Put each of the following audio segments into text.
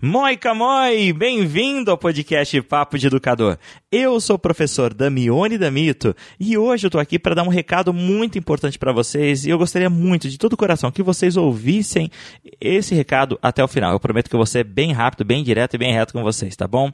Moica Moi, bem-vindo ao podcast Papo de Educador. Eu sou o professor Damione Damito e hoje eu tô aqui para dar um recado muito importante para vocês e eu gostaria muito, de todo o coração, que vocês ouvissem esse recado até o final. Eu prometo que eu vou ser bem rápido, bem direto e bem reto com vocês, tá bom?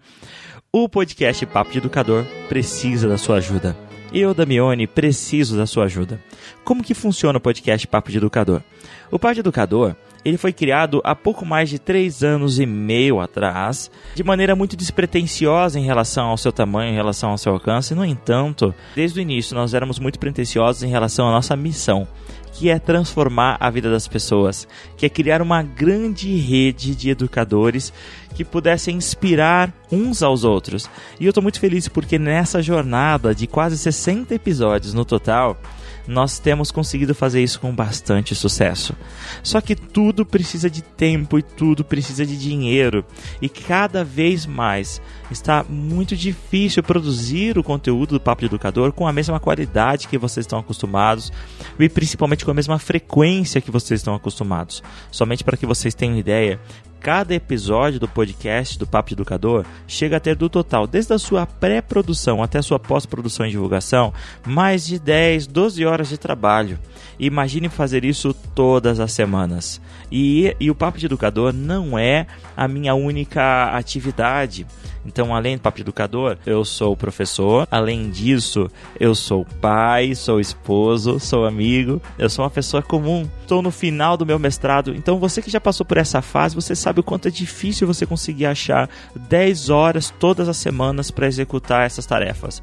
O podcast Papo de Educador precisa da sua ajuda. Eu, Damione, preciso da sua ajuda. Como que funciona o podcast Papo de Educador? O Papo de Educador ele foi criado há pouco mais de três anos e meio atrás, de maneira muito despretensiosa em relação ao seu tamanho, em relação ao seu alcance. No entanto, desde o início nós éramos muito pretensiosos em relação à nossa missão, que é transformar a vida das pessoas, que é criar uma grande rede de educadores que pudessem inspirar uns aos outros. E eu estou muito feliz porque nessa jornada de quase 60 episódios no total, nós temos conseguido fazer isso com bastante sucesso. Só que tudo precisa de tempo e tudo precisa de dinheiro, e cada vez mais está muito difícil produzir o conteúdo do Papo de Educador com a mesma qualidade que vocês estão acostumados e principalmente com a mesma frequência que vocês estão acostumados. Somente para que vocês tenham ideia, cada episódio do podcast do Papo de Educador chega a ter do total, desde a sua pré-produção até a sua pós-produção e divulgação, mais de 10, 12 horas de trabalho. Imagine fazer isso todas as semanas. E, e o Papo de Educador não é a minha única atividade. Então, além do Papo de Educador, eu sou professor. Além disso, eu sou pai, sou esposo, sou amigo. Eu sou uma pessoa comum. Estou no final do meu mestrado. Então, você que já passou por essa fase, você sabe o quanto é difícil você conseguir achar 10 horas todas as semanas para executar essas tarefas.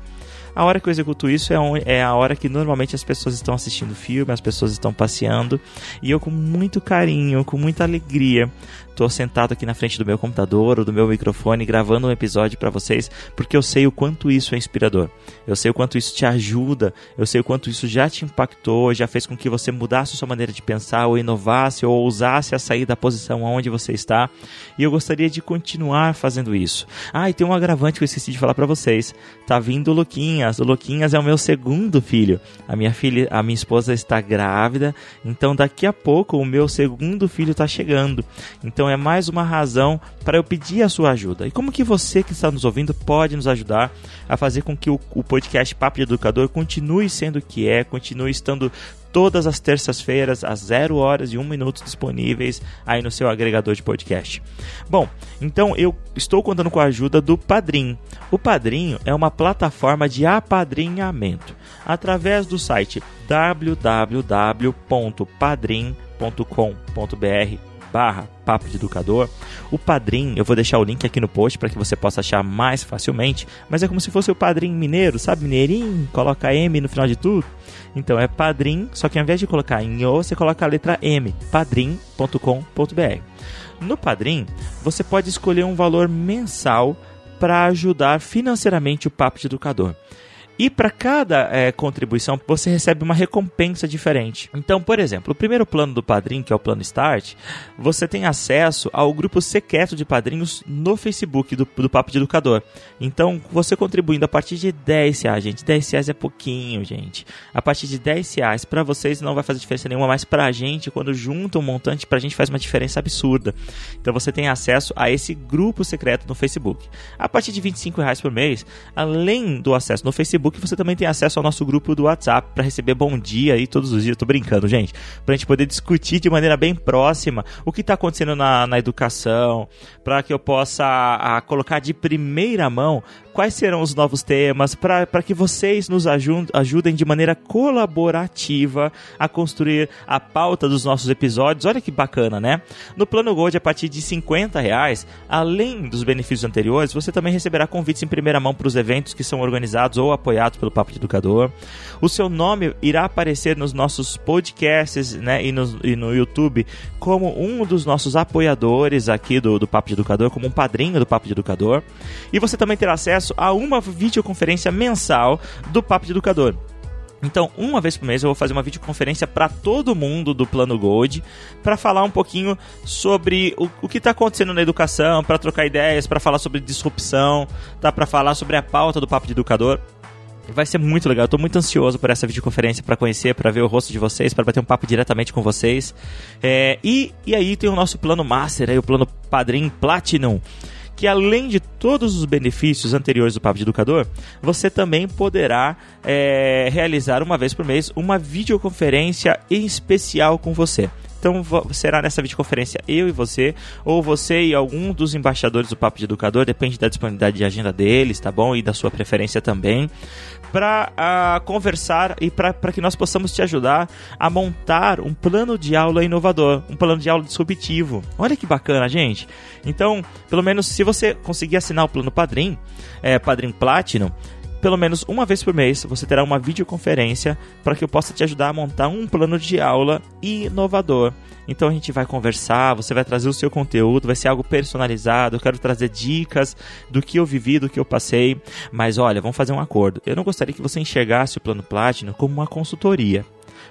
A hora que eu executo isso é, é a hora que normalmente as pessoas estão assistindo filme, as pessoas estão passeando, e eu com muito carinho, com muita alegria, estou sentado aqui na frente do meu computador ou do meu microfone gravando um episódio para vocês, porque eu sei o quanto isso é inspirador. Eu sei o quanto isso te ajuda, eu sei o quanto isso já te impactou, já fez com que você mudasse a sua maneira de pensar, ou inovasse, ou ousasse a sair da posição onde você está. E eu gostaria de continuar fazendo isso. Ah, e tem um agravante que eu esqueci de falar para vocês. Tá vindo o Luquinhas. O Luquinhas é o meu segundo filho. A minha filha, a minha esposa está grávida, então daqui a pouco o meu segundo filho está chegando. Então é mais uma razão para eu pedir a sua ajuda. E como que você que está nos ouvindo pode nos ajudar a fazer com que o, o podcast Papo de Educador continue sendo o que é, continue estando todas as terças-feiras, às 0 horas e 1 minuto disponíveis aí no seu agregador de podcast. Bom, então eu estou contando com a ajuda do Padrim. O Padrinho é uma plataforma de apadrinhamento. Através do site www.padrim.com.br barra Papo de Educador. O Padrim, eu vou deixar o link aqui no post para que você possa achar mais facilmente, mas é como se fosse o Padrim mineiro, sabe? Mineirinho, coloca M no final de tudo. Então é Padrim, só que ao invés de colocar em O, você coloca a letra M, padrim.com.br. No Padrim, você pode escolher um valor mensal para ajudar financeiramente o Papo de Educador. E para cada é, contribuição, você recebe uma recompensa diferente. Então, por exemplo, o primeiro plano do padrinho, que é o plano Start, você tem acesso ao grupo secreto de padrinhos no Facebook do, do Papo de Educador. Então, você contribuindo a partir de 10 reais, gente. 10 reais é pouquinho, gente. A partir de 10 reais, para vocês não vai fazer diferença nenhuma, mas para a gente, quando junta um montante, para a gente faz uma diferença absurda. Então, você tem acesso a esse grupo secreto no Facebook. A partir de 25 reais por mês, além do acesso no Facebook, Facebook, você também tem acesso ao nosso grupo do WhatsApp para receber bom dia aí todos os dias. Tô brincando, gente. Pra gente poder discutir de maneira bem próxima o que está acontecendo na, na educação, para que eu possa a, colocar de primeira mão quais serão os novos temas, para que vocês nos ajudem de maneira colaborativa a construir a pauta dos nossos episódios. Olha que bacana, né? No Plano Gold, a partir de 50 reais, além dos benefícios anteriores, você também receberá convites em primeira mão para os eventos que são organizados ou apoiados pelo Papo de Educador. O seu nome irá aparecer nos nossos podcasts né, e, no, e no YouTube como um dos nossos apoiadores aqui do, do Papo de Educador, como um padrinho do Papo de Educador. E você também terá acesso acesso a uma videoconferência mensal do Papo de Educador. Então, uma vez por mês eu vou fazer uma videoconferência para todo mundo do Plano Gold para falar um pouquinho sobre o, o que está acontecendo na educação, para trocar ideias, para falar sobre disrupção, tá? para falar sobre a pauta do Papo de Educador. Vai ser muito legal. Eu tô muito ansioso por essa videoconferência para conhecer, para ver o rosto de vocês, para bater um papo diretamente com vocês. É, e, e aí tem o nosso plano Master, aí, o plano Padrim Platinum que além de todos os benefícios anteriores do Papo de Educador, você também poderá é, realizar uma vez por mês uma videoconferência especial com você. Então será nessa videoconferência eu e você, ou você e algum dos embaixadores do Papo de Educador, depende da disponibilidade de agenda deles, tá bom? E da sua preferência também, para uh, ah, conversar e para que nós possamos te ajudar a montar um plano de aula inovador, um plano de aula disruptivo. Olha que bacana, gente. Então, pelo menos se você conseguir assinar o plano Padrim, é, Padrim Platinum, pelo menos uma vez por mês você terá uma videoconferência para que eu possa te ajudar a montar um plano de aula inovador. Então a gente vai conversar, você vai trazer o seu conteúdo, vai ser algo personalizado. Eu quero trazer dicas do que eu vivi, do que eu passei. Mas olha, vamos fazer um acordo. Eu não gostaria que você enxergasse o plano Platinum como uma consultoria.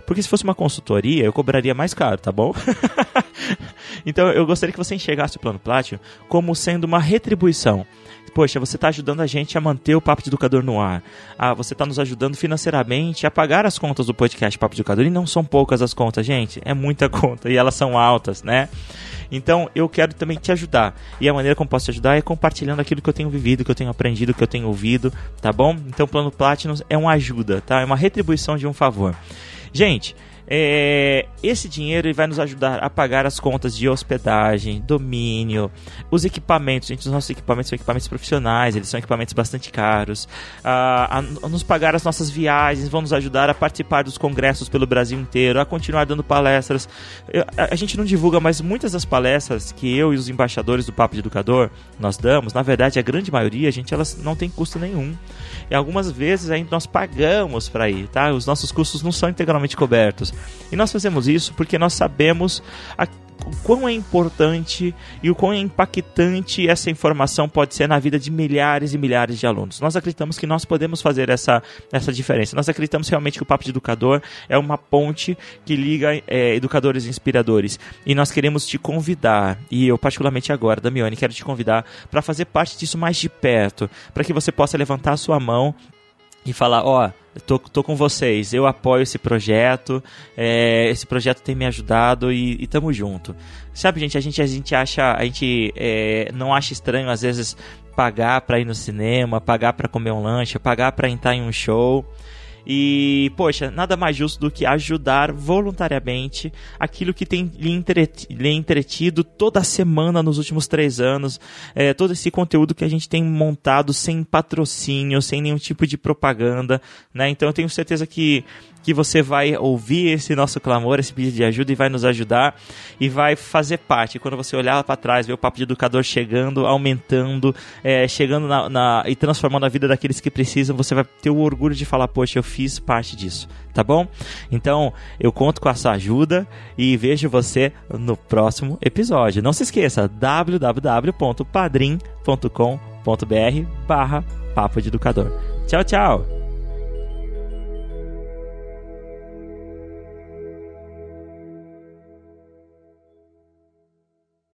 Porque se fosse uma consultoria, eu cobraria mais caro, tá bom? então eu gostaria que você enxergasse o plano Platinum como sendo uma retribuição poxa, você está ajudando a gente a manter o Papo de Educador no ar. Ah, você está nos ajudando financeiramente a pagar as contas do podcast Papo de Educador. E não são poucas as contas, gente. É muita conta e elas são altas, né? Então eu quero também te ajudar. E a maneira como posso te ajudar é compartilhando aquilo que eu tenho vivido, que eu tenho aprendido, que eu tenho ouvido, tá bom? Então o Plano Platinum é uma ajuda, tá? É uma retribuição de um favor. Gente, é, esse dinheiro vai nos ajudar a pagar as contas de hospedagem, domínio, os equipamentos. Gente, os nossos equipamentos são equipamentos profissionais, eles são equipamentos bastante caros. A, a, a nos pagar as nossas viagens, vão nos ajudar a participar dos congressos pelo Brasil inteiro, a continuar dando palestras. Eu, a, a, gente não divulga, mas muitas das palestras que eu e os embaixadores do Papo de Educador nós damos, na verdade, a grande maioria, gente, elas não tem custo nenhum. E algumas vezes ainda nós pagamos para ir, tá? Os nossos custos não são integralmente cobertos. E nós fazemos isso porque nós sabemos a, o quão é importante e o quão é impactante essa informação pode ser na vida de milhares e milhares de alunos. Nós acreditamos que nós podemos fazer essa, essa diferença. Nós acreditamos realmente que o Papo de Educador é uma ponte que liga é, educadores inspiradores. E nós queremos te convidar, e eu particularmente agora, Damione, quero te convidar para fazer parte disso mais de perto, para que você possa levantar a sua mão e falar, ó, tô, tô com vocês, eu apoio esse projeto, é, esse projeto tem me ajudado e, e tamo junto. Sabe, gente, a gente, a gente acha, a gente é, não acha estranho às vezes pagar para ir no cinema, pagar para comer um lanche, pagar para entrar em um show. E, poxa, nada mais justo do que ajudar voluntariamente aquilo que tem lhe, entretido toda semana nos últimos três anos, é, todo esse conteúdo que a gente tem montado sem patrocínio, sem nenhum tipo de propaganda, né? Então eu tenho certeza que que você vai ouvir esse nosso clamor, esse pedido de ajuda e vai nos ajudar e vai fazer parte. Quando você olhar para trás, ver o papo de educador chegando, aumentando, é, chegando na, na, e transformando a vida daqueles que precisam, você vai ter o orgulho de falar: Poxa, eu fiz parte disso, tá bom? Então, eu conto com a sua ajuda e vejo você no próximo episódio. Não se esqueça: www.padrim.com.br/barra Papo de Educador. Tchau, tchau!